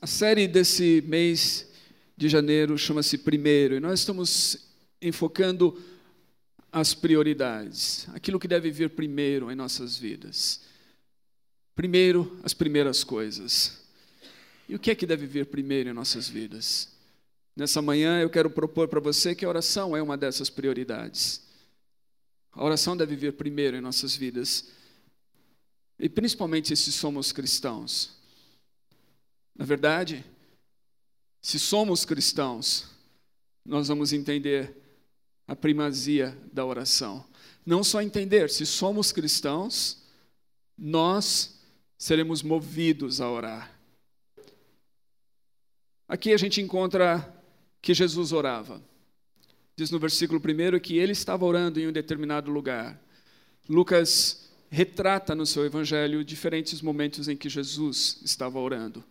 A série desse mês de janeiro chama-se Primeiro, e nós estamos enfocando as prioridades, aquilo que deve vir primeiro em nossas vidas. Primeiro, as primeiras coisas. E o que é que deve vir primeiro em nossas vidas? Nessa manhã eu quero propor para você que a oração é uma dessas prioridades. A oração deve vir primeiro em nossas vidas. E principalmente se somos cristãos. Na verdade, se somos cristãos, nós vamos entender a primazia da oração. Não só entender, se somos cristãos, nós seremos movidos a orar. Aqui a gente encontra que Jesus orava. Diz no versículo 1 que ele estava orando em um determinado lugar. Lucas retrata no seu evangelho diferentes momentos em que Jesus estava orando.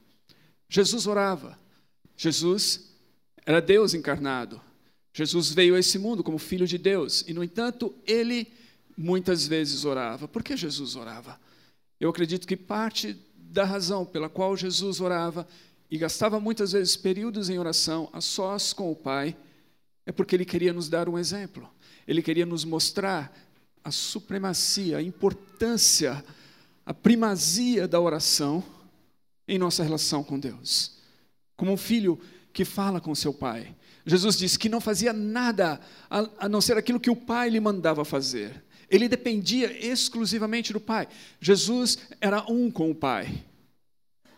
Jesus orava. Jesus era Deus encarnado. Jesus veio a esse mundo como filho de Deus e, no entanto, ele muitas vezes orava. Por que Jesus orava? Eu acredito que parte da razão pela qual Jesus orava e gastava muitas vezes períodos em oração a sós com o Pai é porque ele queria nos dar um exemplo. Ele queria nos mostrar a supremacia, a importância, a primazia da oração em nossa relação com Deus. Como um filho que fala com seu pai. Jesus disse que não fazia nada a, não ser aquilo que o pai lhe mandava fazer. Ele dependia exclusivamente do pai. Jesus era um com o pai.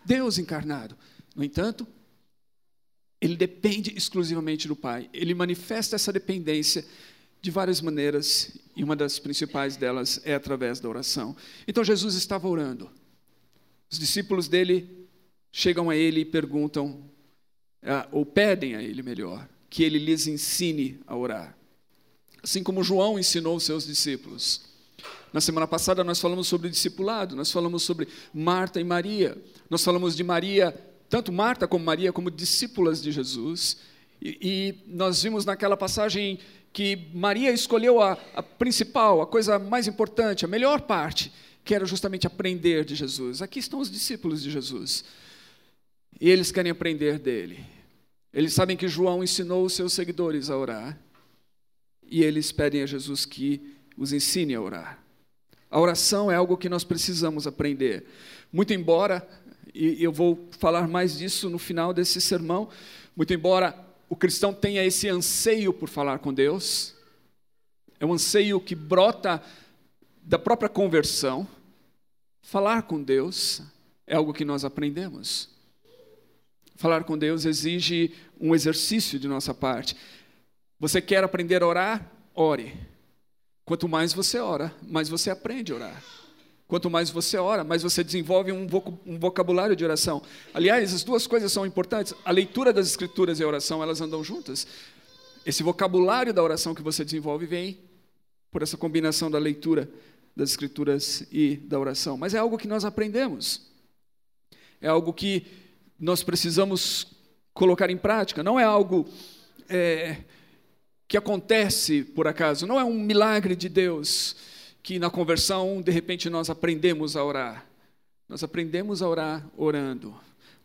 Deus encarnado. No entanto, ele depende exclusivamente do pai. Ele manifesta essa dependência de várias maneiras, e uma das principais delas é através da oração. Então Jesus estava orando. Os discípulos dele chegam a ele e perguntam, ah, ou pedem a ele melhor, que ele lhes ensine a orar. Assim como João ensinou os seus discípulos. Na semana passada nós falamos sobre discipulado, nós falamos sobre Marta e Maria, nós falamos de Maria, tanto Marta como Maria, como discípulas de Jesus, e, e nós vimos naquela passagem que Maria escolheu a, a principal, a coisa mais importante, a melhor parte, que era justamente aprender de Jesus. Aqui estão os discípulos de Jesus. E eles querem aprender dele. Eles sabem que João ensinou os seus seguidores a orar. E eles pedem a Jesus que os ensine a orar. A oração é algo que nós precisamos aprender. Muito embora, e eu vou falar mais disso no final desse sermão, muito embora o cristão tenha esse anseio por falar com Deus, é um anseio que brota da própria conversão. Falar com Deus é algo que nós aprendemos. Falar com Deus exige um exercício de nossa parte. Você quer aprender a orar? Ore. Quanto mais você ora, mais você aprende a orar. Quanto mais você ora, mais você desenvolve um vocabulário de oração. Aliás, as duas coisas são importantes. A leitura das escrituras e a oração, elas andam juntas. Esse vocabulário da oração que você desenvolve vem por essa combinação da leitura das escrituras e da oração. Mas é algo que nós aprendemos. É algo que nós precisamos colocar em prática. Não é algo é, que acontece por acaso, não é um milagre de Deus que na conversão, de repente, nós aprendemos a orar. Nós aprendemos a orar orando.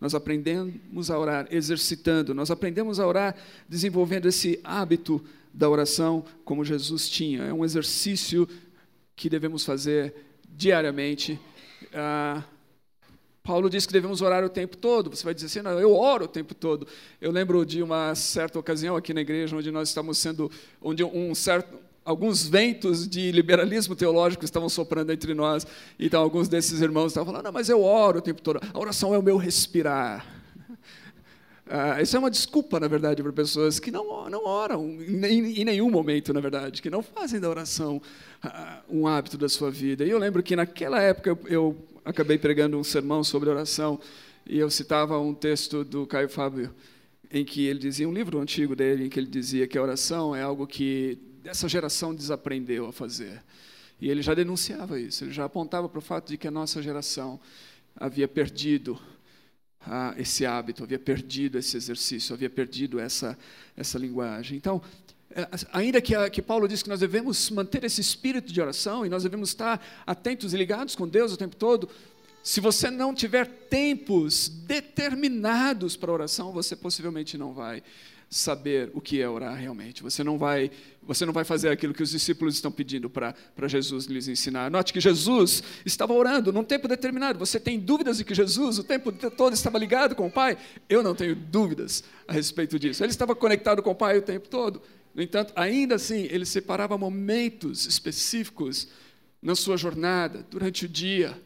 Nós aprendemos a orar exercitando. Nós aprendemos a orar desenvolvendo esse hábito da oração como Jesus tinha. É um exercício que devemos fazer diariamente. Ah, Paulo diz que devemos orar o tempo todo. Você vai dizer assim, não, eu oro o tempo todo. Eu lembro de uma certa ocasião aqui na igreja onde nós estávamos sendo, onde um certo, alguns ventos de liberalismo teológico estavam soprando entre nós. Então alguns desses irmãos estavam falando, não, mas eu oro o tempo todo. A oração é o meu respirar. Ah, isso é uma desculpa, na verdade, para pessoas que não, não oram em, em nenhum momento, na verdade, que não fazem da oração ah, um hábito da sua vida. E eu lembro que naquela época eu, eu acabei pregando um sermão sobre oração e eu citava um texto do Caio Fábio em que ele dizia, um livro antigo dele, em que ele dizia que a oração é algo que essa geração desaprendeu a fazer. E ele já denunciava isso, ele já apontava para o fato de que a nossa geração havia perdido ah, esse hábito, havia perdido esse exercício, havia perdido essa, essa linguagem. Então, ainda que, que Paulo diz que nós devemos manter esse espírito de oração e nós devemos estar atentos e ligados com Deus o tempo todo, Se você não tiver tempos determinados para oração, você possivelmente não vai saber o que é orar realmente. Você não vai, você não vai fazer aquilo que os discípulos estão pedindo para Jesus lhes ensinar. Note que Jesus estava orando num tempo determinado. Você tem dúvidas de que Jesus o tempo todo estava ligado com o Pai? Eu não tenho dúvidas a respeito disso. Ele estava conectado com o Pai o tempo todo. No entanto, ainda assim, ele separava momentos específicos na sua jornada, durante o dia,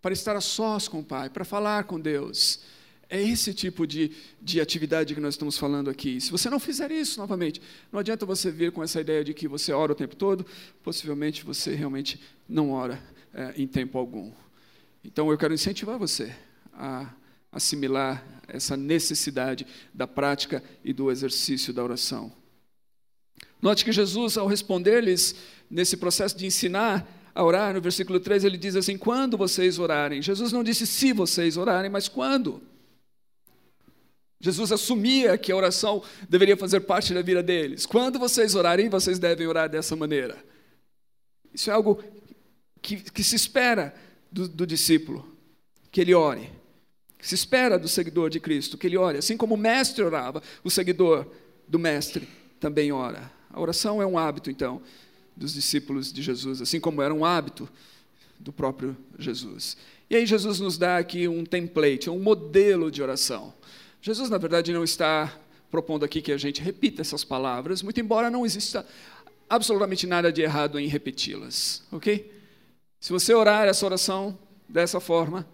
para estar a sós com o Pai, para falar com Deus. É esse tipo de, de atividade que nós estamos falando aqui. Se você não fizer isso novamente, não adianta você vir com essa ideia de que você ora o tempo todo, possivelmente você realmente não ora é, em tempo algum. Então eu quero incentivar você a assimilar essa necessidade da prática e do exercício da oração. Note que Jesus, ao responder-lhes nesse processo de ensinar a orar, no versículo 3, ele diz assim: quando vocês orarem. Jesus não disse se vocês orarem, mas quando. Jesus assumia que a oração deveria fazer parte da vida deles. Quando vocês orarem, vocês devem orar dessa maneira. Isso é algo que, que se espera do, do discípulo, que ele ore. Que se espera do seguidor de Cristo, que ele ore. Assim como o mestre orava, o seguidor do mestre também ora. A oração é um hábito, então, dos discípulos de Jesus, assim como era um hábito do próprio Jesus. E aí Jesus nos dá aqui um template, um modelo de oração. Jesus, na verdade, não está propondo aqui que a gente repita essas palavras, muito embora não exista absolutamente nada de errado em repeti-las, ok? Se você orar essa oração dessa forma,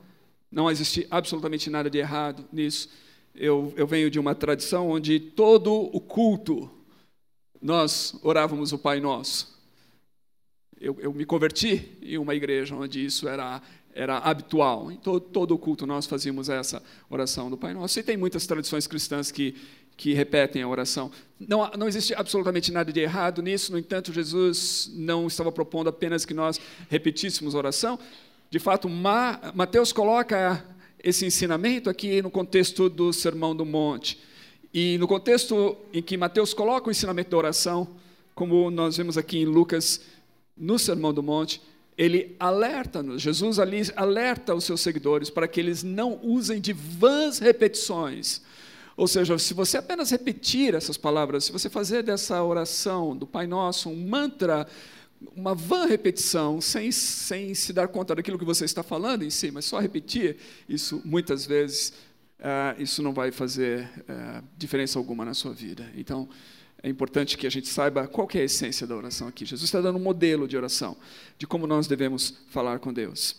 não existe absolutamente nada de errado nisso. Eu, eu venho de uma tradição onde todo o culto nós orávamos o Pai Nosso eu, eu me converti em uma igreja onde isso era era habitual. Em todo, todo o culto nós fazíamos essa oração do Pai Nosso. E tem muitas tradições cristãs que, que repetem a oração. Não, não existe absolutamente nada de errado nisso, no entanto, Jesus não estava propondo apenas que nós repetíssemos a oração. De fato, Ma, Mateus coloca esse ensinamento aqui no contexto do Sermão do Monte. E no contexto em que Mateus coloca o ensinamento da oração, como nós vemos aqui em Lucas no Sermão do Monte, ele alerta-nos, Jesus ali alerta os seus seguidores para que eles não usem de vãs repetições. Ou seja, se você apenas repetir essas palavras, se você fazer dessa oração do Pai Nosso um mantra, uma vã repetição, sem, sem se dar conta daquilo que você está falando em si, mas só repetir, isso muitas vezes, uh, isso não vai fazer uh, diferença alguma na sua vida. Então, é importante que a gente saiba qual é a essência da oração aqui. Jesus está dando um modelo de oração, de como nós devemos falar com Deus.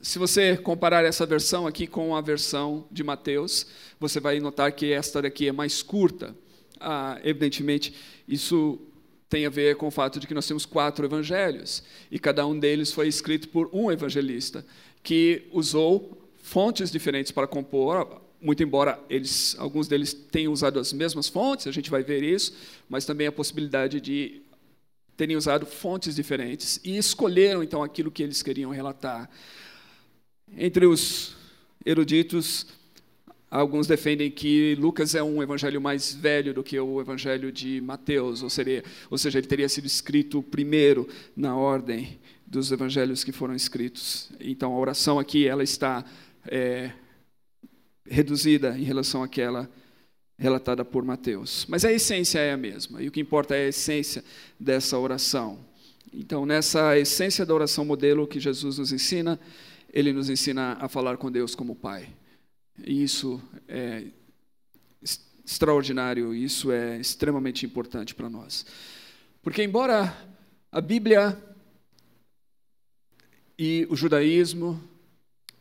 Se você comparar essa versão aqui com a versão de Mateus, você vai notar que esta daqui é mais curta. Ah, evidentemente, isso tem a ver com o fato de que nós temos quatro evangelhos, e cada um deles foi escrito por um evangelista, que usou fontes diferentes para compor muito embora eles, alguns deles tenham usado as mesmas fontes, a gente vai ver isso, mas também a possibilidade de terem usado fontes diferentes e escolheram então aquilo que eles queriam relatar. Entre os eruditos, alguns defendem que Lucas é um evangelho mais velho do que o evangelho de Mateus, ou, seria, ou seja, ele teria sido escrito primeiro na ordem dos evangelhos que foram escritos. Então a oração aqui ela está é, reduzida em relação àquela relatada por Mateus. Mas a essência é a mesma, e o que importa é a essência dessa oração. Então, nessa essência da oração modelo que Jesus nos ensina, ele nos ensina a falar com Deus como Pai. E isso é extraordinário, isso é extremamente importante para nós. Porque, embora a Bíblia e o judaísmo,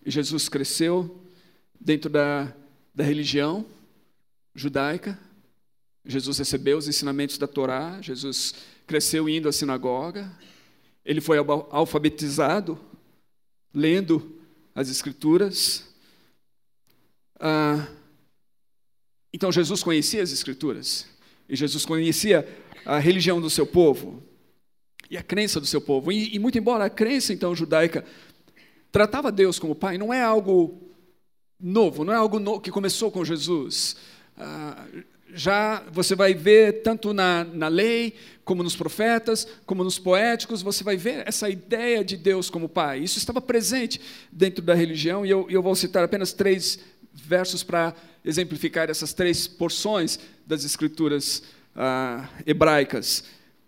Jesus cresceu, dentro da, da religião judaica. Jesus recebeu os ensinamentos da Torá, Jesus cresceu indo à sinagoga, ele foi alfabetizado, lendo as Escrituras. Ah, então, Jesus conhecia as Escrituras, e Jesus conhecia a religião do seu povo, e a crença do seu povo. E, e muito embora a crença, então, judaica tratava Deus como Pai, não é algo novo, não é algo novo que começou com Jesus. Ah, já você vai ver tanto na, na lei, como nos profetas, como nos poéticos, você vai ver essa ideia de Deus como Pai. Isso estava presente dentro da religião, e eu, eu vou citar apenas três versos para exemplificar essas três porções das escrituras ah, hebraicas,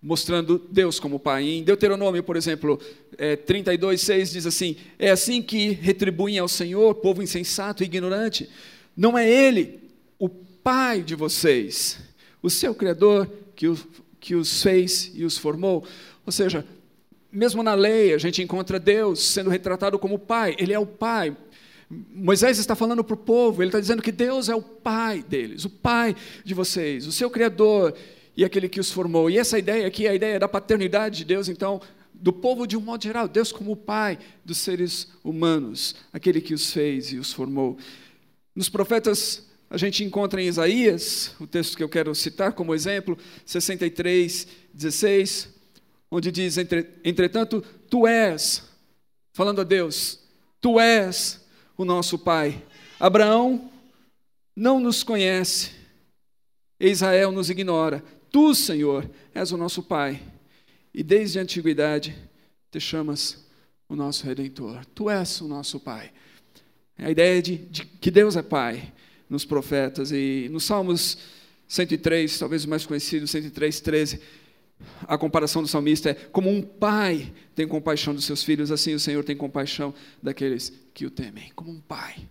mostrando Deus como Pai. Em Deuteronômio, por exemplo, é, 32, 6 diz assim: É assim que retribuem ao Senhor, povo insensato e ignorante. Não é Ele, o Pai de vocês, o seu Criador, que, o, que os fez e os formou. Ou seja, mesmo na lei, a gente encontra Deus sendo retratado como Pai. Ele é o Pai. Moisés está falando para o povo, ele está dizendo que Deus é o Pai deles, o Pai de vocês, o seu Criador e aquele que os formou. E essa ideia aqui é a ideia da paternidade de Deus, então, do povo de um modo geral, Deus como o Pai dos seres humanos, aquele que os fez e os formou. Nos profetas, a gente encontra em Isaías, o texto que eu quero citar como exemplo, 63, 16, onde diz: Entretanto, tu és, falando a Deus, tu és o nosso pai. Abraão não nos conhece, Israel nos ignora. Tu, Senhor, és o nosso pai, e desde a antiguidade te chamas o nosso redentor. Tu és o nosso pai. A ideia de, de que Deus é pai nos profetas e nos Salmos 103, talvez o mais conhecido, 103, 13 a comparação do salmista é como um pai tem compaixão dos seus filhos, assim o Senhor tem compaixão daqueles que o temem, como um pai.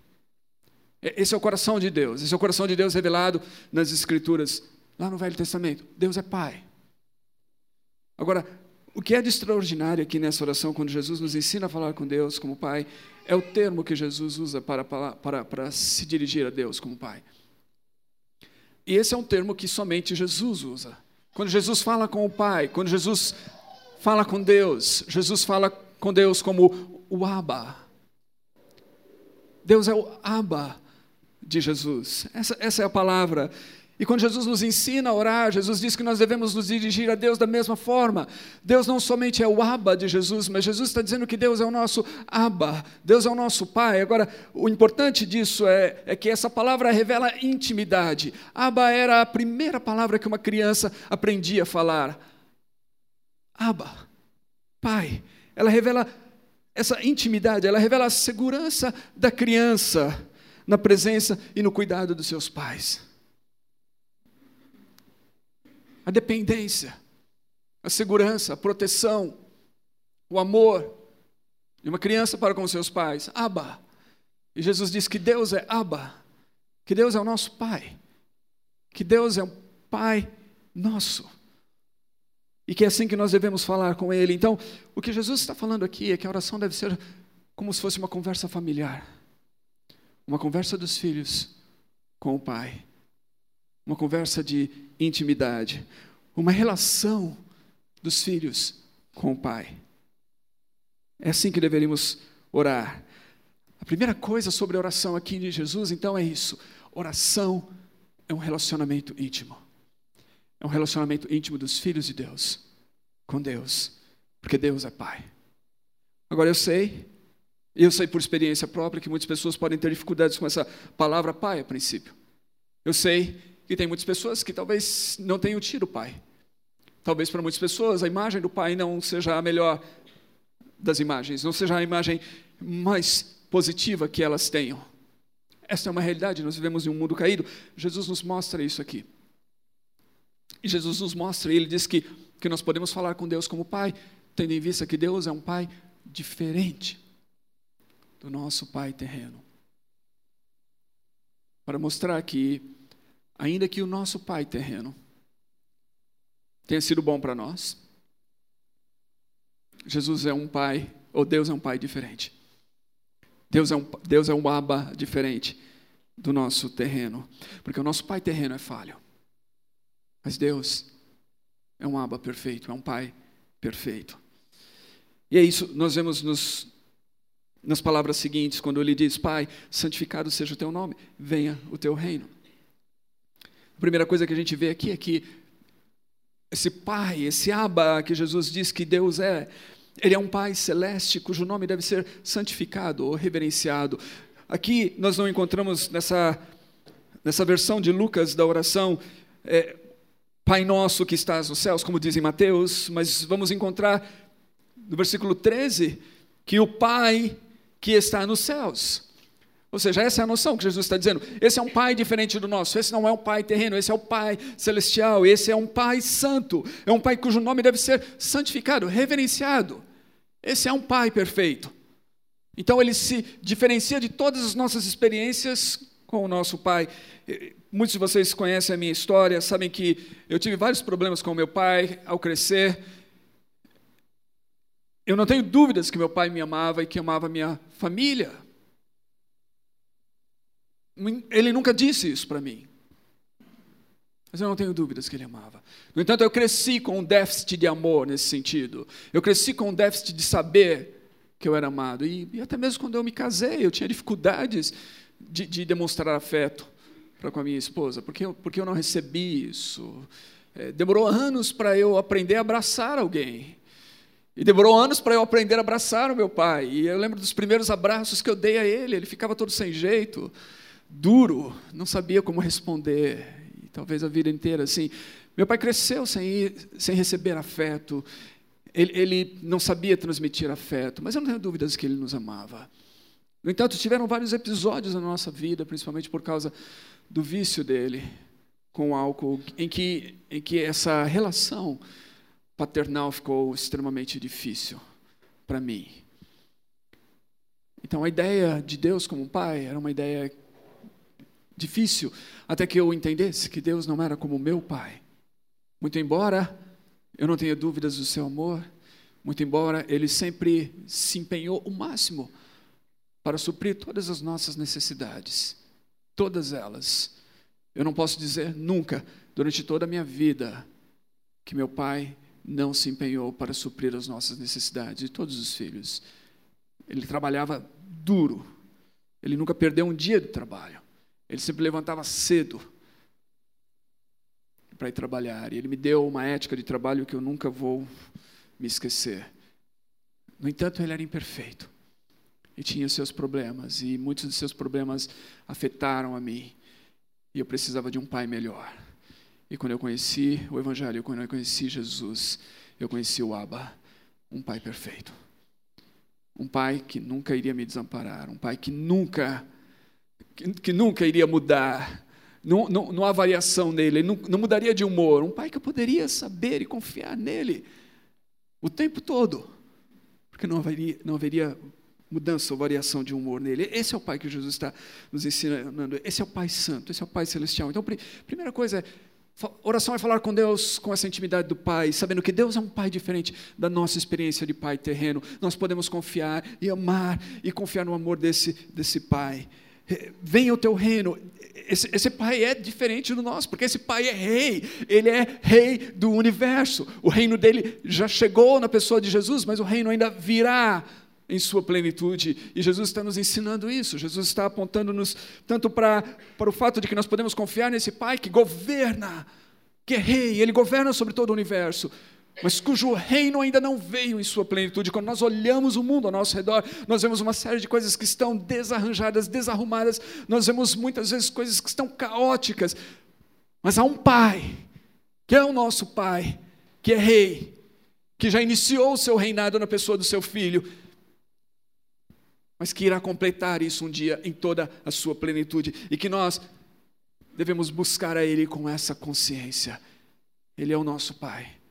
Esse é o coração de Deus, esse é o coração de Deus revelado nas Escrituras, lá no Velho Testamento. Deus é pai. Agora, o que é de extraordinário aqui nessa oração, quando Jesus nos ensina a falar com Deus como pai, é o termo que Jesus usa para, para, para, se dirigir a Deus como pai. E esse é um termo que somente Jesus usa. Quando Jesus fala com o Pai, quando Jesus fala com Deus, Jesus fala com Deus como o Abba. Deus é o Abba de Jesus. Essa, essa é a palavra. E quando Jesus nos ensina a orar, Jesus diz que nós devemos nos dirigir a Deus da mesma forma. Deus não somente é o Abba de Jesus, mas Jesus está dizendo que Deus é o nosso Abba, Deus é o nosso Pai. Agora, o importante disso é, é que essa palavra revela intimidade. Abba era a primeira palavra que uma criança aprendia a falar. Abba, Pai. Ela revela essa intimidade, ela revela a segurança da criança na presença e no cuidado dos seus pais a dependência, a segurança, a proteção, o amor de uma criança para com seus pais. Abba. E Jesus diz que Deus é Abba, que Deus é o nosso Pai, que Deus é um Pai nosso. E que é assim que nós devemos falar com Ele. Então, o que Jesus está falando aqui é que a oração deve ser como se fosse uma conversa familiar. Uma conversa dos filhos com o Pai. Uma conversa de intimidade, uma relação dos filhos com o Pai. É assim que deveríamos orar. A primeira coisa sobre a oração aqui de Jesus, então, é isso: oração é um relacionamento íntimo. É um relacionamento íntimo dos filhos de Deus com Deus, porque Deus é Pai. Agora eu sei, eu sei por experiência própria que muitas pessoas podem ter dificuldades com essa palavra Pai a princípio. Eu sei que tem muitas pessoas que talvez não tenham tido pai. Talvez para muitas pessoas a imagem do pai não seja a melhor das imagens, não seja a imagem mais positiva que elas tenham. Essa é uma realidade, nós vivemos em um mundo caído. Jesus nos mostra isso aqui. E Jesus nos mostra, ele diz que, que nós podemos falar com Deus como Pai, tendo em vista que Deus é um Pai diferente do nosso Pai terreno. Para mostrar que ainda que o nosso pai terreno tenha sido bom para nós, Jesus é um pai, ou Deus é um pai diferente. Deus é um, Deus é um aba diferente do nosso terreno, porque o nosso pai terreno é falho. Mas Deus é um aba perfeito, é um pai perfeito. E é isso, nós vemos nos, nas palavras seguintes, quando ele diz: Pai, santificado seja o teu nome, venha o teu reino. A primeira coisa que a gente vê aqui é que esse Pai, esse Abba que Jesus diz que Deus é, ele é um Pai celeste cujo nome deve ser santificado ou reverenciado. Aqui nós não encontramos nessa, nessa versão de Lucas da oração é, Pai nosso que estás nos céus, como diz em Mateus, mas vamos encontrar no versículo 13 que o Pai que está nos céus. Ou seja, essa é a noção que Jesus está dizendo. Esse é um pai diferente do nosso. Esse não é um pai terreno, esse é o pai celestial. Esse é um pai santo. É um pai cujo nome deve ser santificado, reverenciado. Esse é um pai perfeito. Então ele se diferencia de todas as nossas experiências com o nosso pai. Muitos de vocês conhecem a minha história, sabem que eu tive vários problemas com o meu pai ao crescer. Eu não tenho dúvidas que meu pai me amava e que amava minha família. Ele nunca disse isso para mim. Mas eu não tenho dúvidas que ele amava. No entanto, eu cresci com um déficit de amor nesse sentido. Eu cresci com um déficit de saber que eu era amado. E, e até mesmo quando eu me casei, eu tinha dificuldades de, de demonstrar afeto para com a minha esposa, porque porque eu não recebi isso. É, demorou anos para eu aprender a abraçar alguém. E demorou anos para eu aprender a abraçar o meu pai. E eu lembro dos primeiros abraços que eu dei a ele, ele ficava todo sem jeito duro, não sabia como responder, e talvez a vida inteira assim. Meu pai cresceu sem, sem receber afeto, ele, ele não sabia transmitir afeto, mas eu não tenho dúvidas que ele nos amava. No entanto, tiveram vários episódios na nossa vida, principalmente por causa do vício dele com o álcool, em que, em que essa relação paternal ficou extremamente difícil para mim. Então, a ideia de Deus como pai era uma ideia difícil até que eu entendesse que Deus não era como meu pai. Muito embora eu não tenha dúvidas do seu amor, muito embora ele sempre se empenhou o máximo para suprir todas as nossas necessidades, todas elas. Eu não posso dizer nunca, durante toda a minha vida, que meu pai não se empenhou para suprir as nossas necessidades de todos os filhos. Ele trabalhava duro, ele nunca perdeu um dia de trabalho. Ele sempre levantava cedo para ir trabalhar. E ele me deu uma ética de trabalho que eu nunca vou me esquecer. No entanto, ele era imperfeito e tinha seus problemas, e muitos de seus problemas afetaram a mim. E eu precisava de um pai melhor. E quando eu conheci o Evangelho, quando eu conheci Jesus, eu conheci o Abba, um pai perfeito. Um pai que nunca iria me desamparar, um pai que nunca que, que nunca iria mudar. Não, não, não há variação nele, ele não, não mudaria de humor. Um pai que eu poderia saber e confiar nele o tempo todo, porque não haveria, não haveria mudança ou variação de humor nele. Esse é o Pai que Jesus está nos ensinando. Esse é o Pai Santo, esse é o Pai Celestial. Então, primeira coisa é. Oração é falar com Deus com essa intimidade do Pai, sabendo que Deus é um Pai diferente da nossa experiência de Pai terreno. Nós podemos confiar e amar e confiar no amor desse, desse Pai venha o teu reino. Esse, esse, pai é diferente do nosso, porque esse pai é rei, ele é rei do universo. O reino dele já chegou na pessoa de Jesus, mas o reino ainda virá em sua plenitude. E Jesus está nos ensinando isso. Jesus está apontando-nos tanto para, para o fato de que nós podemos confiar nesse pai que governa, que é rei, ele governa sobre todo o universo mas cujo reino ainda não veio em sua plenitude. Quando nós olhamos o mundo ao nosso redor, nós vemos uma série de coisas que estão desarranjadas, desarrumadas, nós vemos muitas vezes coisas que estão caóticas, mas há um Pai, que é o nosso Pai, que é Rei, que já iniciou o seu reinado na pessoa do seu Filho, mas que irá completar isso um dia em toda a sua plenitude, e que nós devemos buscar a Ele com essa consciência. Ele é o nosso Pai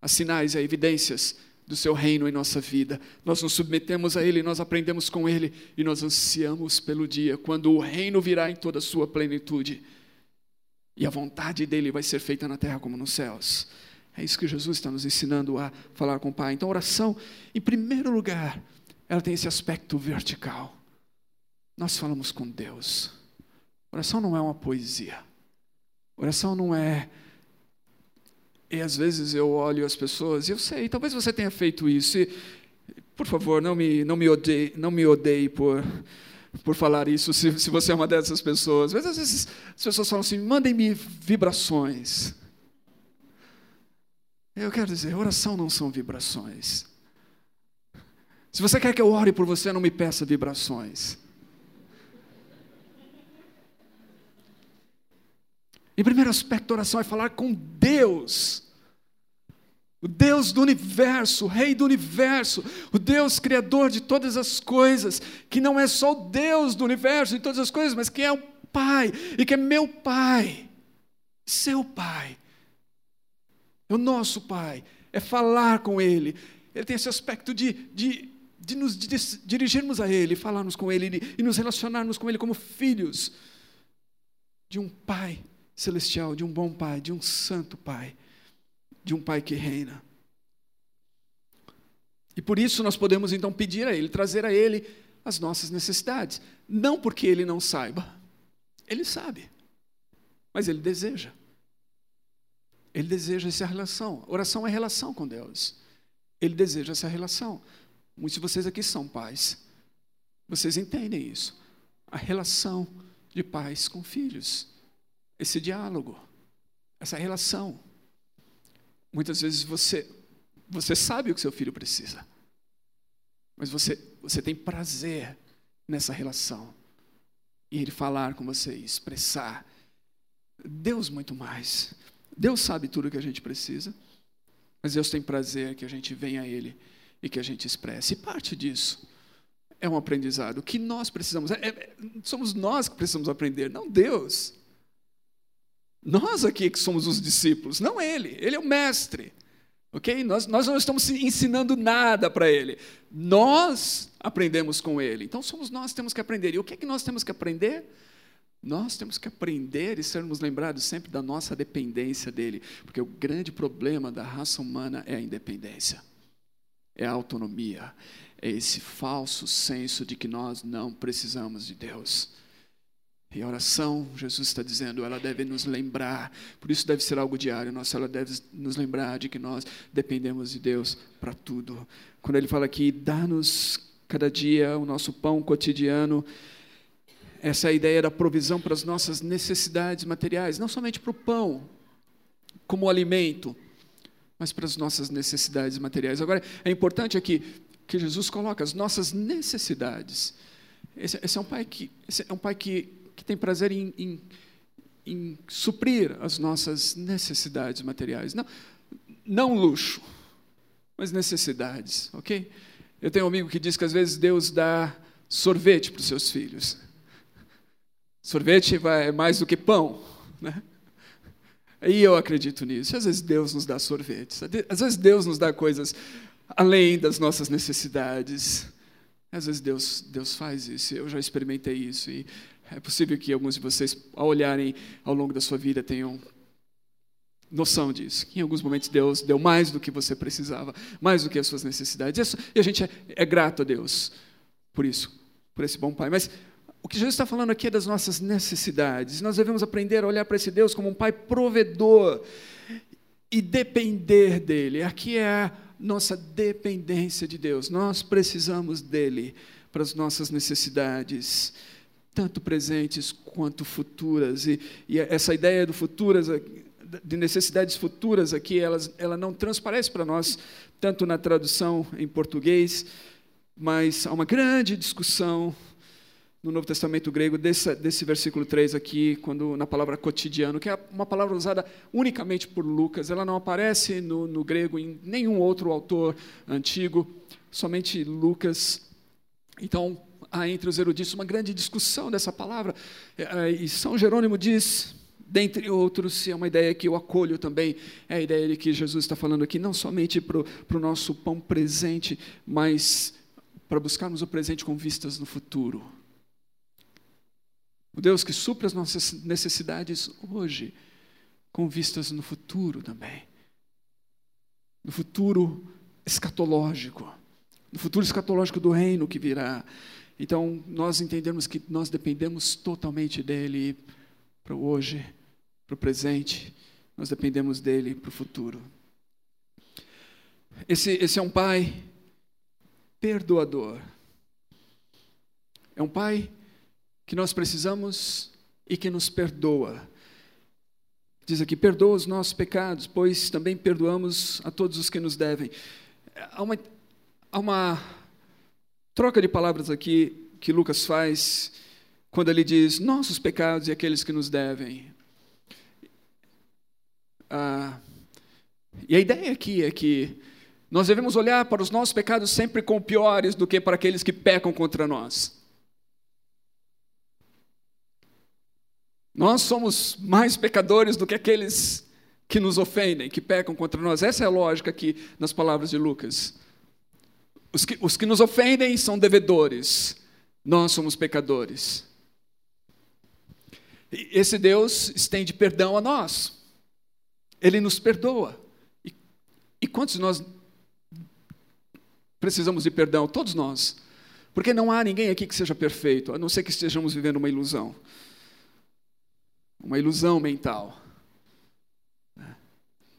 as sinais, as evidências do seu reino em nossa vida. Nós nos submetemos a Ele, nós aprendemos com Ele e nós ansiamos pelo dia quando o reino virá em toda a sua plenitude e a vontade dele vai ser feita na terra como nos céus. É isso que Jesus está nos ensinando a falar com o Pai. Então, oração, em primeiro lugar, ela tem esse aspecto vertical. Nós falamos com Deus. Oração não é uma poesia. Oração não é e às vezes eu olho as pessoas, e eu sei, talvez você tenha feito isso. E, por favor, não me, não me odeie, não me odeie por, por falar isso, se, se você é uma dessas pessoas. Mas às vezes as pessoas falam assim: mandem-me vibrações. Eu quero dizer, oração não são vibrações. Se você quer que eu ore por você, não me peça vibrações. Em primeiro aspecto, a oração é falar com Deus. O Deus do universo, o Rei do universo, o Deus criador de todas as coisas, que não é só o Deus do universo de todas as coisas, mas que é o Pai e que é meu Pai, seu Pai, é o nosso Pai, é falar com Ele. Ele tem esse aspecto de, de, de nos dirigirmos a Ele, falarmos com Ele e nos relacionarmos com Ele como filhos de um Pai celestial, de um bom Pai, de um santo Pai de um Pai que reina. E por isso nós podemos então pedir a Ele, trazer a Ele as nossas necessidades. Não porque Ele não saiba, Ele sabe, mas Ele deseja. Ele deseja essa relação. Oração é relação com Deus. Ele deseja essa relação. Muitos de vocês aqui são pais. Vocês entendem isso. A relação de pais com filhos. Esse diálogo. Essa relação. Muitas vezes você, você sabe o que seu filho precisa, mas você, você tem prazer nessa relação. E ele falar com você, expressar. Deus muito mais. Deus sabe tudo o que a gente precisa, mas Deus tem prazer que a gente venha a Ele e que a gente expresse. E parte disso é um aprendizado. O que nós precisamos, é, é, somos nós que precisamos aprender, não Deus. Nós aqui que somos os discípulos, não ele. Ele é o mestre. Ok? Nós, nós não estamos ensinando nada para ele. Nós aprendemos com ele. Então somos nós que temos que aprender. E o que é que nós temos que aprender? Nós temos que aprender e sermos lembrados sempre da nossa dependência dele. Porque o grande problema da raça humana é a independência, é a autonomia, é esse falso senso de que nós não precisamos de Deus. E a oração, Jesus está dizendo, ela deve nos lembrar, por isso deve ser algo diário, nossa, ela deve nos lembrar de que nós dependemos de Deus para tudo. Quando ele fala aqui, dá-nos cada dia o nosso pão cotidiano, essa é ideia da provisão para as nossas necessidades materiais, não somente para o pão, como alimento, mas para as nossas necessidades materiais. Agora, é importante aqui que Jesus coloca as nossas necessidades. Esse, esse é um pai que, é um pai que que tem prazer em, em, em suprir as nossas necessidades materiais. Não, não luxo, mas necessidades, ok? Eu tenho um amigo que diz que às vezes Deus dá sorvete para os seus filhos. Sorvete vai, mais do que pão, né? E eu acredito nisso. Às vezes Deus nos dá sorvetes. Às vezes Deus nos dá coisas além das nossas necessidades. Às vezes Deus, Deus faz isso. Eu já experimentei isso. E é possível que alguns de vocês, ao olharem ao longo da sua vida, tenham noção disso. Que em alguns momentos Deus deu mais do que você precisava, mais do que as suas necessidades. E a gente é, é grato a Deus por isso, por esse bom Pai. Mas o que Jesus está falando aqui é das nossas necessidades. Nós devemos aprender a olhar para esse Deus como um Pai provedor e depender dele. Aqui é a nossa dependência de Deus. Nós precisamos dele para as nossas necessidades tanto presentes quanto futuras. E, e essa ideia do futuras, de necessidades futuras aqui, elas, ela não transparece para nós, tanto na tradução em português, mas há uma grande discussão no Novo Testamento grego desse, desse versículo 3 aqui, quando na palavra cotidiano, que é uma palavra usada unicamente por Lucas, ela não aparece no, no grego em nenhum outro autor antigo, somente Lucas. Então, há entre os eruditos uma grande discussão dessa palavra. É, é, e São Jerônimo diz, dentre outros, é uma ideia que eu acolho também, é a ideia de que Jesus está falando aqui não somente para o nosso pão presente, mas para buscarmos o presente com vistas no futuro. O Deus que supre as nossas necessidades hoje, com vistas no futuro também. No futuro escatológico. No futuro escatológico do reino que virá. Então, nós entendemos que nós dependemos totalmente dele para o hoje, para o presente, nós dependemos dele para o futuro. Esse, esse é um pai perdoador. É um pai que nós precisamos e que nos perdoa. Diz aqui: perdoa os nossos pecados, pois também perdoamos a todos os que nos devem. Há uma, há uma troca de palavras aqui que Lucas faz quando ele diz nossos pecados e aqueles que nos devem. Ah, e a ideia aqui é que nós devemos olhar para os nossos pecados sempre como piores do que para aqueles que pecam contra nós. Nós somos mais pecadores do que aqueles que nos ofendem, que pecam contra nós. Essa é a lógica aqui nas palavras de Lucas. Os que, os que nos ofendem são devedores, nós somos pecadores. E esse Deus estende perdão a nós, Ele nos perdoa. E, e quantos de nós precisamos de perdão? Todos nós. Porque não há ninguém aqui que seja perfeito, a não ser que estejamos vivendo uma ilusão uma ilusão mental.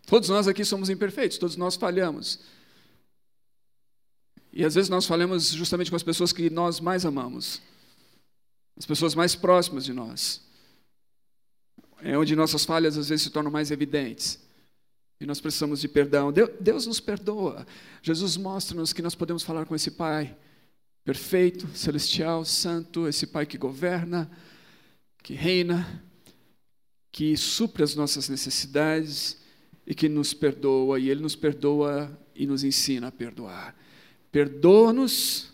Todos nós aqui somos imperfeitos, todos nós falhamos. E às vezes nós falhamos justamente com as pessoas que nós mais amamos, as pessoas mais próximas de nós. É onde nossas falhas às vezes se tornam mais evidentes. E nós precisamos de perdão. Deus nos perdoa. Jesus mostra-nos que nós podemos falar com esse Pai perfeito, celestial, santo, esse Pai que governa, que reina, que supre as nossas necessidades e que nos perdoa, e Ele nos perdoa e nos ensina a perdoar. Perdoa-nos,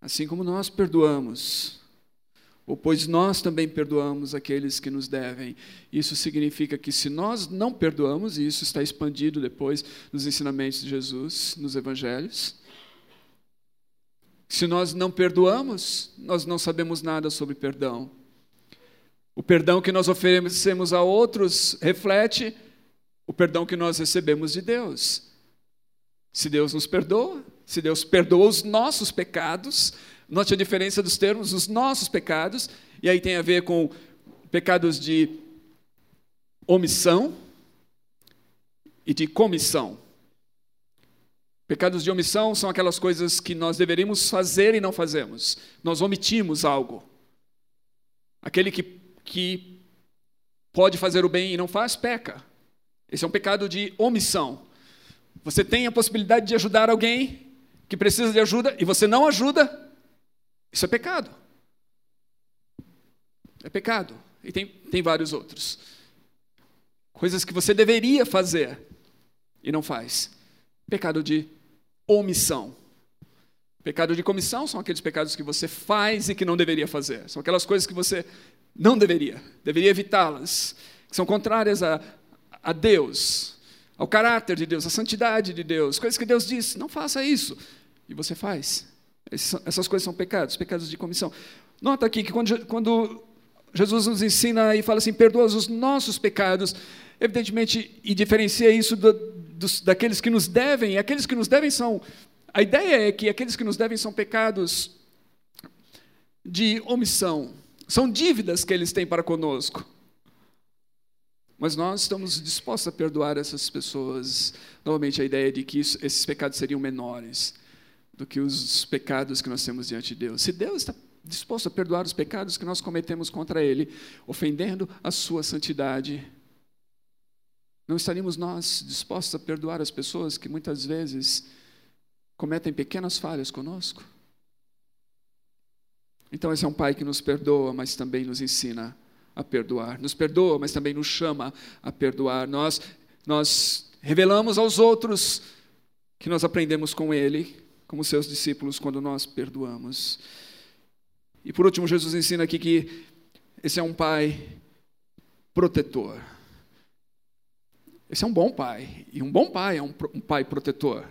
assim como nós perdoamos, ou pois nós também perdoamos aqueles que nos devem. Isso significa que se nós não perdoamos, e isso está expandido depois nos ensinamentos de Jesus, nos evangelhos, se nós não perdoamos, nós não sabemos nada sobre perdão. O perdão que nós oferecemos a outros reflete o perdão que nós recebemos de Deus. Se Deus nos perdoa, se Deus perdoa os nossos pecados, note a diferença dos termos, os nossos pecados, e aí tem a ver com pecados de omissão e de comissão. Pecados de omissão são aquelas coisas que nós deveríamos fazer e não fazemos. Nós omitimos algo. Aquele que que pode fazer o bem e não faz, peca. Esse é um pecado de omissão. Você tem a possibilidade de ajudar alguém que precisa de ajuda e você não ajuda, isso é pecado. É pecado. E tem, tem vários outros. Coisas que você deveria fazer e não faz. Pecado de omissão. Pecado de comissão são aqueles pecados que você faz e que não deveria fazer. São aquelas coisas que você não deveria, deveria evitá-las, que são contrárias a, a Deus, ao caráter de Deus, à santidade de Deus, coisas que Deus diz, não faça isso, e você faz. Essas coisas são pecados, pecados de comissão. Nota aqui que quando, quando Jesus nos ensina e fala assim, perdoa os nossos pecados, evidentemente, e diferencia isso do, dos, daqueles que nos devem, aqueles que nos devem são. A ideia é que aqueles que nos devem são pecados de omissão, são dívidas que eles têm para conosco. Mas nós estamos dispostos a perdoar essas pessoas. Novamente, a ideia de que isso, esses pecados seriam menores do que os pecados que nós temos diante de Deus. Se Deus está disposto a perdoar os pecados que nós cometemos contra Ele, ofendendo a Sua santidade, não estaríamos nós dispostos a perdoar as pessoas que muitas vezes cometem pequenas falhas conosco? Então, esse é um pai que nos perdoa, mas também nos ensina a perdoar. Nos perdoa, mas também nos chama a perdoar. Nós, nós revelamos aos outros que nós aprendemos com ele, como seus discípulos, quando nós perdoamos. E por último, Jesus ensina aqui que esse é um pai protetor. Esse é um bom pai. E um bom pai é um, um pai protetor.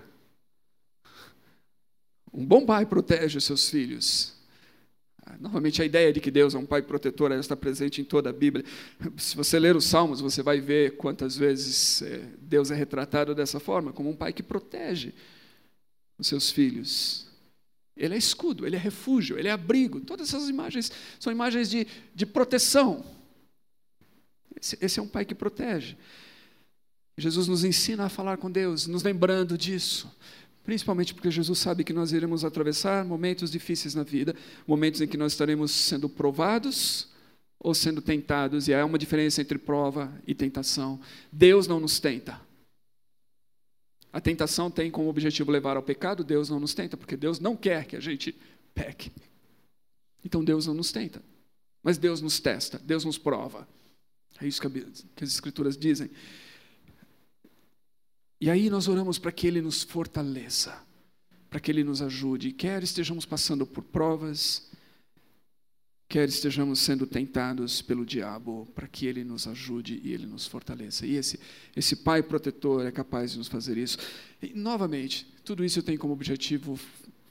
Um bom pai protege os seus filhos. Novamente, a ideia de que Deus é um pai protetor está presente em toda a Bíblia. Se você ler os Salmos, você vai ver quantas vezes é, Deus é retratado dessa forma, como um pai que protege os seus filhos. Ele é escudo, ele é refúgio, ele é abrigo. Todas essas imagens são imagens de, de proteção. Esse, esse é um pai que protege. Jesus nos ensina a falar com Deus, nos lembrando disso. Principalmente porque Jesus sabe que nós iremos atravessar momentos difíceis na vida, momentos em que nós estaremos sendo provados ou sendo tentados, e há uma diferença entre prova e tentação. Deus não nos tenta. A tentação tem como objetivo levar ao pecado, Deus não nos tenta, porque Deus não quer que a gente peque. Então Deus não nos tenta. Mas Deus nos testa, Deus nos prova. É isso que, as Escrituras dizem. E aí nós oramos para que Ele nos fortaleça, para que Ele nos ajude, quer estejamos passando por provas, quer estejamos sendo tentados pelo diabo, para que Ele nos ajude e Ele nos fortaleça. E esse, esse Pai protetor é capaz de nos fazer isso. E, novamente, tudo isso tem como objetivo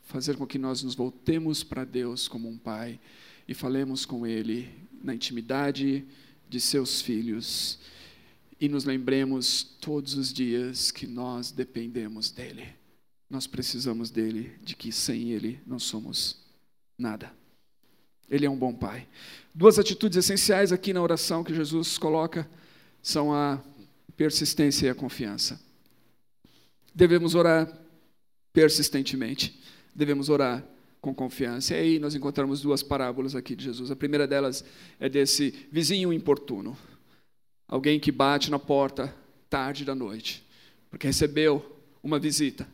fazer com que nós nos voltemos para Deus como um Pai e falemos com Ele na intimidade de seus filhos e nos lembremos todos os dias que nós dependemos dEle. Nós precisamos dEle, de que sem Ele não somos nada. Ele é um bom Pai. Duas atitudes essenciais aqui na oração que Jesus coloca são a persistência e a confiança. Devemos orar persistentemente, devemos orar com confiança. E aí nós encontramos duas parábolas aqui de Jesus. A primeira delas é desse vizinho importuno. Alguém que bate na porta tarde da noite, porque recebeu uma visita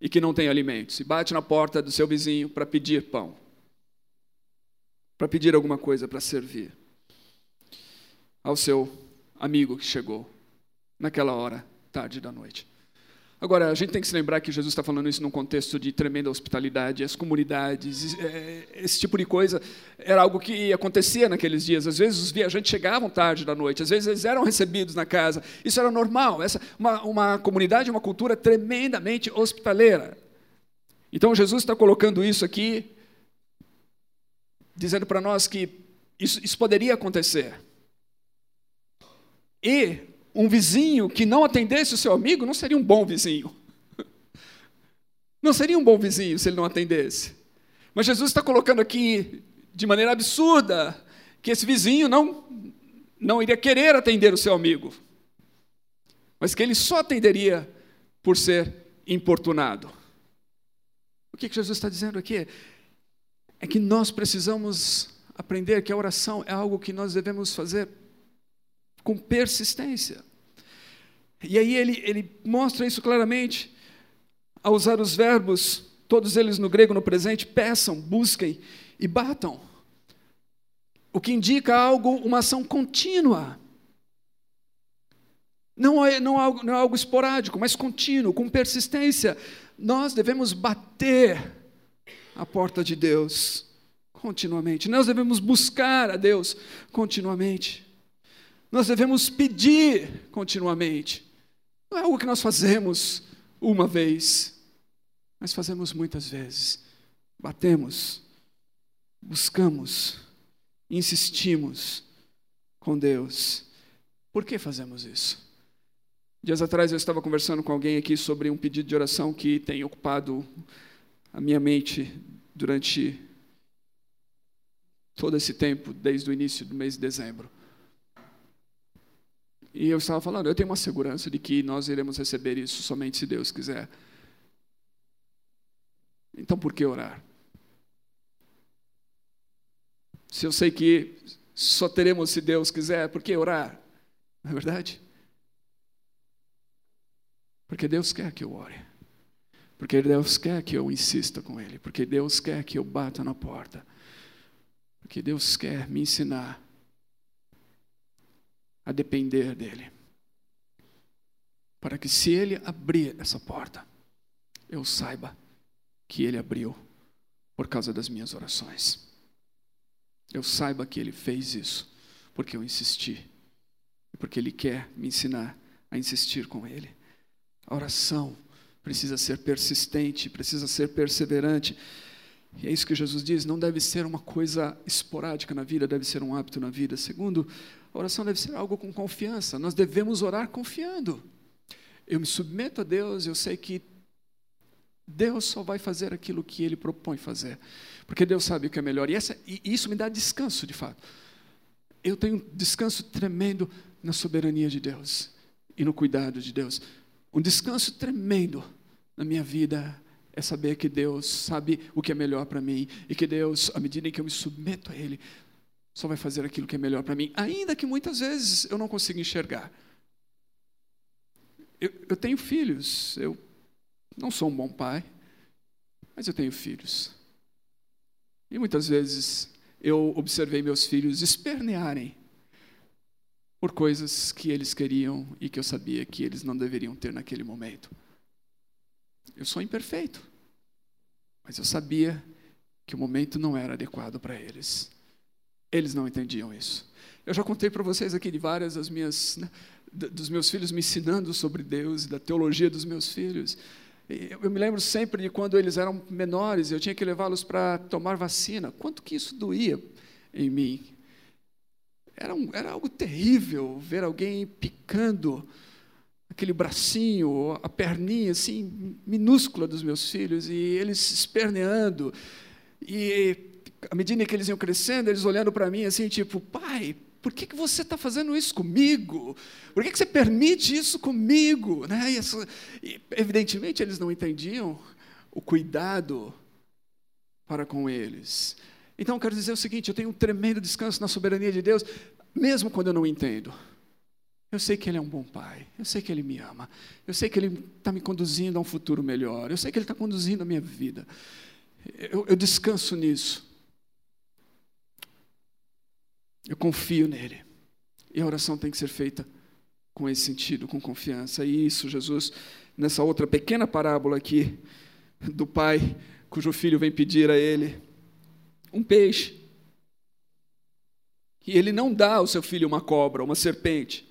e que não tem alimentos. E bate na porta do seu vizinho para pedir pão, para pedir alguma coisa para servir ao seu amigo que chegou naquela hora, tarde da noite. Agora, a gente tem que se lembrar que Jesus está falando isso num contexto de tremenda hospitalidade, as comunidades, é, esse tipo de coisa era algo que acontecia naqueles dias. Às vezes os viajantes chegavam tarde da noite, às vezes eles eram recebidos na casa. Isso era normal. Essa uma, uma comunidade, uma cultura tremendamente hospitaleira. Então Jesus está colocando isso aqui, dizendo para nós que isso, isso poderia acontecer. E um vizinho que não atendesse o seu amigo não seria um bom vizinho. Não seria um bom vizinho se ele não atendesse. Mas Jesus está colocando aqui, de maneira absurda, que esse vizinho não, não iria querer atender o seu amigo, mas que ele só atenderia por ser importunado. O que, que Jesus está dizendo aqui? É que nós precisamos aprender que a oração é algo que nós devemos fazer com persistência. E aí ele, ele mostra isso claramente ao usar os verbos, todos eles no grego no presente, peçam, busquem e batam. O que indica algo, uma ação contínua. Não é, não, é algo, não é algo esporádico, mas contínuo, com persistência. Nós devemos bater a porta de Deus continuamente. Nós devemos buscar a Deus continuamente. Nós devemos pedir continuamente. Não é algo que nós fazemos uma vez, mas fazemos muitas vezes. Batemos, buscamos, insistimos com Deus. Por que fazemos isso? Dias atrás eu estava conversando com alguém aqui sobre um pedido de oração que tem ocupado a minha mente durante todo esse tempo, desde o início do mês de dezembro. E eu estava falando, eu tenho uma segurança de que nós iremos receber isso somente se Deus quiser. Então por que orar? Se eu sei que só teremos se Deus quiser, por que orar? Não é verdade? Porque Deus quer que eu ore. Porque Deus quer que eu insista com Ele. Porque Deus quer que eu bata na porta. Porque Deus quer me ensinar a depender dele. Para que se ele abrir essa porta, eu saiba que ele abriu por causa das minhas orações. Eu saiba que ele fez isso porque eu insisti e porque ele quer me ensinar a insistir com ele. A oração precisa ser persistente, precisa ser perseverante. E é isso que Jesus diz: não deve ser uma coisa esporádica na vida, deve ser um hábito na vida. Segundo, a oração deve ser algo com confiança. Nós devemos orar confiando. Eu me submeto a Deus, eu sei que Deus só vai fazer aquilo que Ele propõe fazer, porque Deus sabe o que é melhor. E, essa, e isso me dá descanso, de fato. Eu tenho um descanso tremendo na soberania de Deus e no cuidado de Deus. Um descanso tremendo na minha vida é saber que Deus sabe o que é melhor para mim e que Deus, à medida em que eu me submeto a Ele, só vai fazer aquilo que é melhor para mim, ainda que muitas vezes eu não consiga enxergar. Eu, eu, tenho filhos, eu não sou um bom pai, mas eu tenho filhos. E muitas vezes eu observei meus filhos espernearem por coisas que eles queriam e que eu sabia que eles não deveriam ter naquele momento. Eu sou imperfeito, mas eu sabia que o momento não era adequado para eles. Eles não entendiam isso. Eu já contei para vocês aqui de várias das minhas, né, dos meus filhos me ensinando sobre Deus e da teologia dos meus filhos. Eu me lembro sempre de quando eles eram menores, eu tinha que levá-los para tomar vacina. Quanto que isso doía em mim? Era, um, era algo terrível ver alguém picando aquele bracinho, a perninha assim minúscula dos meus filhos e eles esperneando. E à medida que eles iam crescendo, eles olhando para mim assim, tipo, pai, por que, que você está fazendo isso comigo? Por que, que você permite isso comigo? Né? E, e, evidentemente, eles não entendiam o cuidado para com eles. Então, quero dizer o seguinte: eu tenho um tremendo descanso na soberania de Deus, mesmo quando eu não entendo. Eu sei que Ele é um bom Pai, eu sei que Ele me ama, eu sei que Ele está me conduzindo a um futuro melhor, eu sei que Ele está conduzindo a minha vida. Eu, eu descanso nisso. Eu confio nele. E a oração tem que ser feita com esse sentido, com confiança. E isso, Jesus, nessa outra pequena parábola aqui, do pai cujo filho vem pedir a ele um peixe. E ele não dá ao seu filho uma cobra, uma serpente.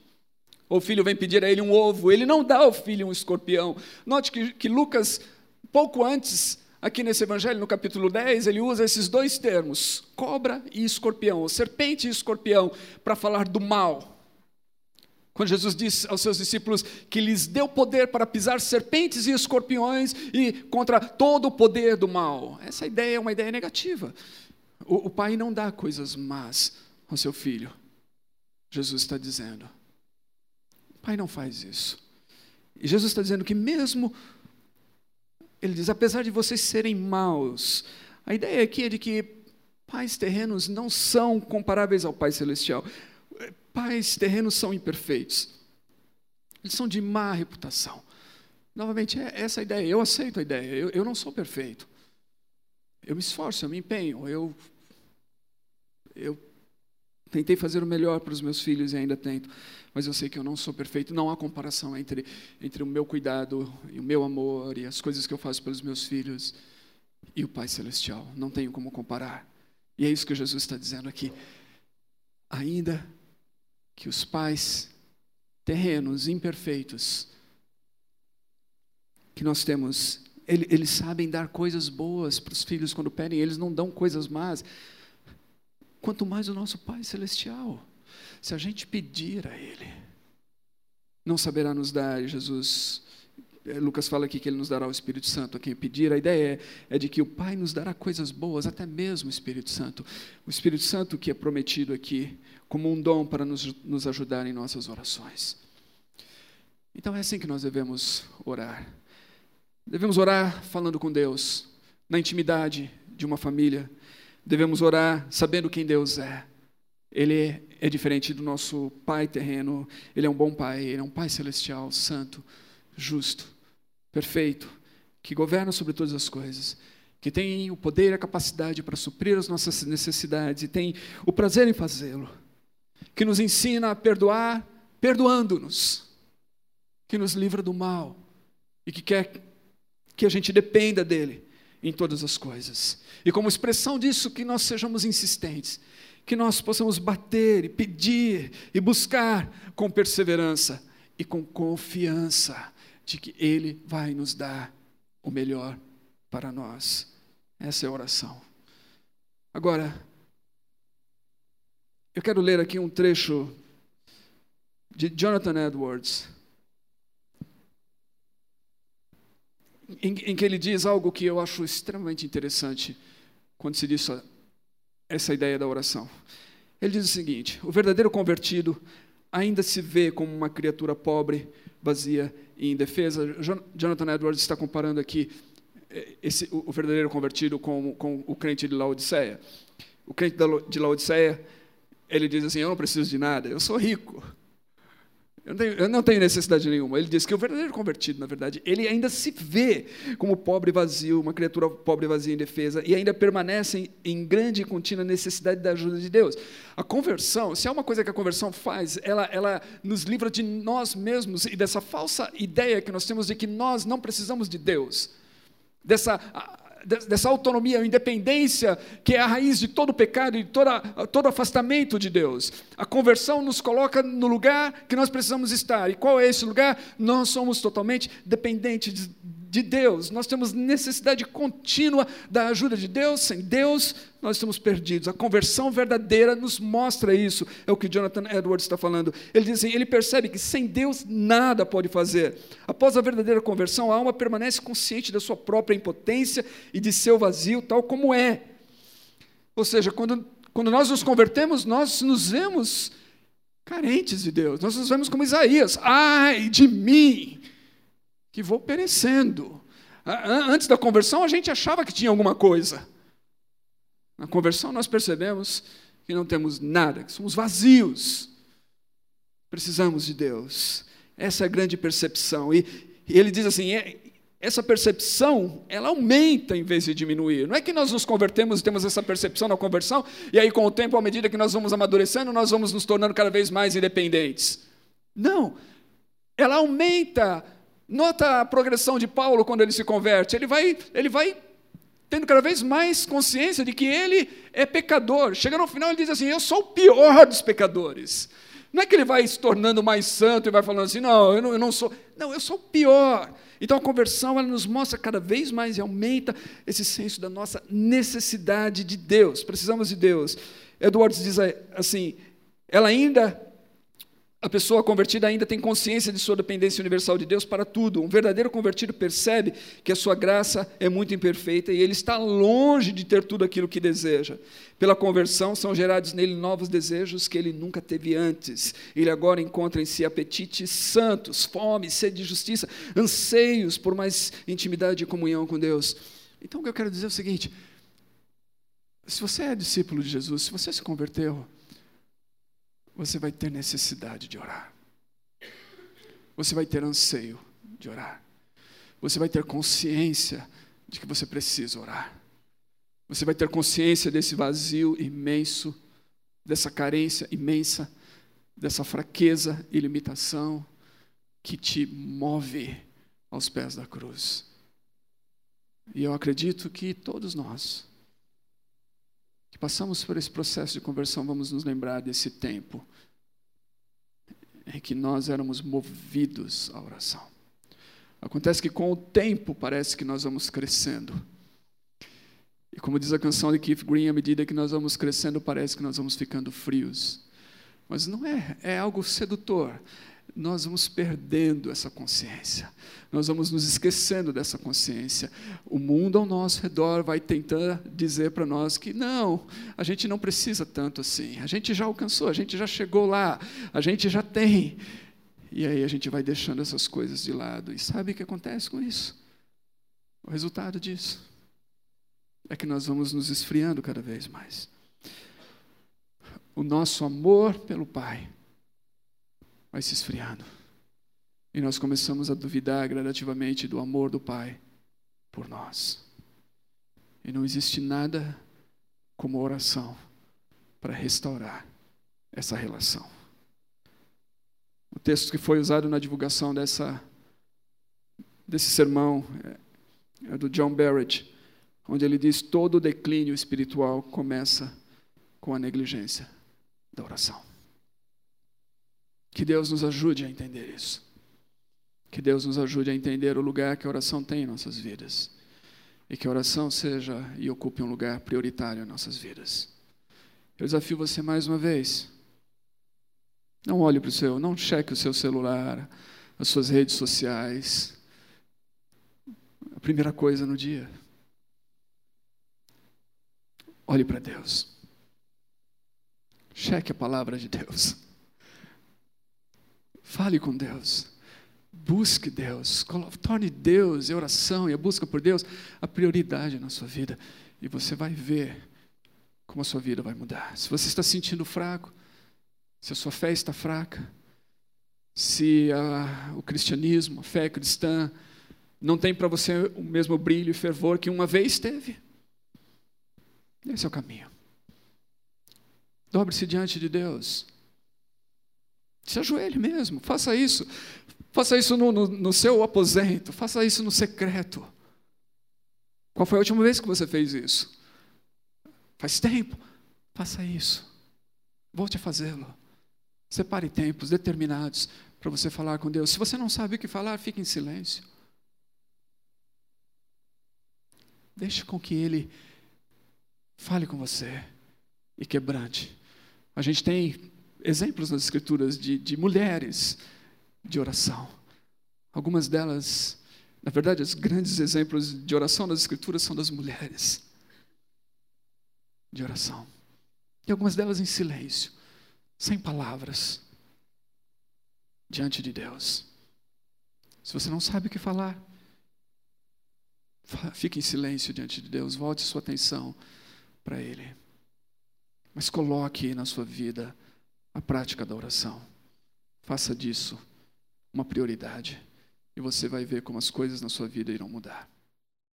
O filho vem pedir a ele um ovo, ele não dá ao filho um escorpião. Note que, que Lucas, pouco antes, Aqui nesse evangelho, no capítulo 10, ele usa esses dois termos, cobra e escorpião, serpente e escorpião, para falar do mal. Quando Jesus disse aos seus discípulos que lhes deu poder para pisar serpentes e escorpiões e contra todo o poder do mal. Essa ideia é uma ideia negativa. O, o pai não dá coisas más ao seu filho. Jesus está dizendo. O pai não faz isso. E Jesus está dizendo que mesmo ele diz: apesar de vocês serem maus, a ideia aqui é de que pais terrenos não são comparáveis ao Pai Celestial. Pais terrenos são imperfeitos. Eles são de má reputação. Novamente, é essa a ideia. Eu aceito a ideia. Eu, eu não sou perfeito. Eu me esforço, eu me empenho. Eu, eu tentei fazer o melhor para os meus filhos e ainda tento mas eu sei que eu não sou perfeito. Não há comparação entre, entre o meu cuidado e o meu amor e as coisas que eu faço pelos meus filhos e o Pai Celestial. Não tenho como comparar. E é isso que Jesus está dizendo aqui. Ainda que os pais terrenos, imperfeitos, que nós temos, eles sabem dar coisas boas para os filhos quando pedem, eles não dão coisas más. Quanto mais o nosso Pai Celestial. Se a gente pedir a Ele, não saberá nos dar, Jesus. É, Lucas fala aqui que ele nos dará o Espírito Santo a quem pedir. A ideia é, é de que o Pai nos dará coisas boas, até mesmo o Espírito Santo. O Espírito Santo que é prometido aqui como um dom para nos, nos ajudar em nossas orações. Então é assim que nós devemos orar. Devemos orar falando com Deus, na intimidade de uma família. Devemos orar sabendo quem Deus é. Ele é diferente do nosso pai terreno. Ele é um bom pai, ele é um pai celestial, santo, justo, perfeito, que governa sobre todas as coisas, que tem o poder e a capacidade para suprir as nossas necessidades e tem o prazer em fazê-lo, que nos ensina a perdoar, perdoando-nos, que nos livra do mal e que quer que a gente dependa dele em todas as coisas. E como expressão disso, que nós sejamos insistentes que nós possamos bater e pedir e buscar com perseverança e com confiança de que Ele vai nos dar o melhor para nós. Essa é a oração. Agora, eu quero ler aqui um trecho de Jonathan Edwards, em, em que ele diz algo que eu acho extremamente interessante quando se diz essa ideia da oração. Ele diz o seguinte: o verdadeiro convertido ainda se vê como uma criatura pobre, vazia e indefesa. Jonathan Edwards está comparando aqui eh, esse, o verdadeiro convertido com, com o crente de Laodiceia. O crente de Laodiceia, ele diz assim: Eu não preciso de nada, eu sou rico. Eu não, tenho, eu não tenho necessidade nenhuma. Ele diz que o verdadeiro convertido, na verdade, ele ainda se vê como pobre e vazio, uma criatura pobre e vazia em defesa, e ainda permanece em, em grande e contínua necessidade da ajuda de Deus. A conversão, se há uma coisa que a conversão faz, ela, ela nos livra de nós mesmos e dessa falsa ideia que nós temos de que nós não precisamos de Deus. Dessa dessa autonomia, independência, que é a raiz de todo pecado e toda, todo afastamento de Deus. A conversão nos coloca no lugar que nós precisamos estar. E qual é esse lugar? Nós somos totalmente dependentes de Deus. Nós temos necessidade contínua da ajuda de Deus. Sem Deus, nós estamos perdidos. A conversão verdadeira nos mostra isso. É o que Jonathan Edwards está falando. Ele diz assim: ele percebe que sem Deus nada pode fazer. Após a verdadeira conversão, a alma permanece consciente da sua própria impotência e de seu vazio, tal como é. Ou seja, quando, quando nós nos convertemos, nós nos vemos carentes de Deus. Nós nos vemos como Isaías: ai de mim que vou perecendo. Antes da conversão, a gente achava que tinha alguma coisa. Na conversão, nós percebemos que não temos nada, que somos vazios. Precisamos de Deus. Essa é a grande percepção. E, e ele diz assim: é, essa percepção, ela aumenta em vez de diminuir. Não é que nós nos convertemos e temos essa percepção na conversão, e aí, com o tempo, à medida que nós vamos amadurecendo, nós vamos nos tornando cada vez mais independentes. Não. Ela aumenta Nota a progressão de Paulo quando ele se converte. Ele vai, ele vai tendo cada vez mais consciência de que ele é pecador. Chega no final, ele diz assim: Eu sou o pior dos pecadores. Não é que ele vai se tornando mais santo e vai falando assim: Não, eu não, eu não sou. Não, eu sou o pior. Então a conversão ela nos mostra cada vez mais e aumenta esse senso da nossa necessidade de Deus. Precisamos de Deus. Edwards diz assim: ela ainda a pessoa convertida ainda tem consciência de sua dependência universal de Deus para tudo. Um verdadeiro convertido percebe que a sua graça é muito imperfeita e ele está longe de ter tudo aquilo que deseja. Pela conversão são gerados nele novos desejos que ele nunca teve antes. Ele agora encontra em si apetites santos, fome, sede de justiça, anseios por mais intimidade e comunhão com Deus. Então o que eu quero dizer é o seguinte: se você é discípulo de Jesus, se você se converteu, você vai ter necessidade de orar. Você vai ter anseio de orar. Você vai ter consciência de que você precisa orar. Você vai ter consciência desse vazio imenso, dessa carência imensa, dessa fraqueza e limitação que te move aos pés da cruz. E eu acredito que todos nós que passamos por esse processo de conversão, vamos nos lembrar desse tempo em que nós éramos movidos à oração. Acontece que com o tempo parece que nós vamos crescendo. E como diz a canção de Keith Green, à medida que nós vamos crescendo, parece que nós vamos ficando frios. Mas não é, é algo sedutor nós vamos perdendo essa consciência, nós vamos nos esquecendo dessa consciência. O mundo ao nosso redor vai tentar dizer para nós que não, a gente não precisa tanto assim, a gente já alcançou, a gente já chegou lá, a gente já tem. E aí a gente vai deixando essas coisas de lado. E sabe o que acontece com isso? O resultado disso é que nós vamos nos esfriando cada vez mais. O nosso amor pelo Pai vai se esfriando. E nós começamos a duvidar gradativamente do amor do Pai por nós. E não existe nada como oração para restaurar essa relação. O texto que foi usado na divulgação dessa, desse sermão é, é do John Barrett, onde ele diz: todo declínio espiritual começa com a negligência da oração. Que Deus nos ajude a entender isso. Que Deus nos ajude a entender o lugar que a oração tem em nossas vidas. E que a oração seja e ocupe um lugar prioritário em nossas vidas. Eu desafio você mais uma vez. Não olhe para o seu, não cheque o seu celular, as suas redes sociais. A primeira coisa no dia. Olhe para Deus. Cheque a palavra de Deus. Fale com Deus. Busque Deus. Torne Deus e a oração e a busca por Deus a prioridade na sua vida. E você vai ver como a sua vida vai mudar. Se você está se sentindo fraco, se a sua fé está fraca, se a, o cristianismo, a fé cristã, não tem para você o mesmo brilho e fervor que uma vez teve. Esse é o caminho. Dobre-se diante de Deus. Se ajoelhe mesmo, faça isso. Faça isso no, no, no, seu aposento, faça isso no secreto. Qual foi a última vez que você fez isso? Faz tempo. Faça isso. Volte a fazê-lo. Separe tempos determinados para você falar com Deus. Se você não sabe o que falar, fique em silêncio. Deixe com que Ele fale com você e quebrante. A gente tem exemplos nas Escrituras de, de mulheres de oração. Algumas delas, na verdade, os grandes exemplos de oração nas Escrituras são das mulheres de oração. E algumas delas em silêncio, sem palavras, diante de Deus. Se você não sabe o que falar, fique em silêncio diante de Deus, volte sua atenção para Ele. Mas coloque na sua vida a prática da oração. Faça disso uma prioridade. E você vai ver como as coisas na sua vida irão mudar.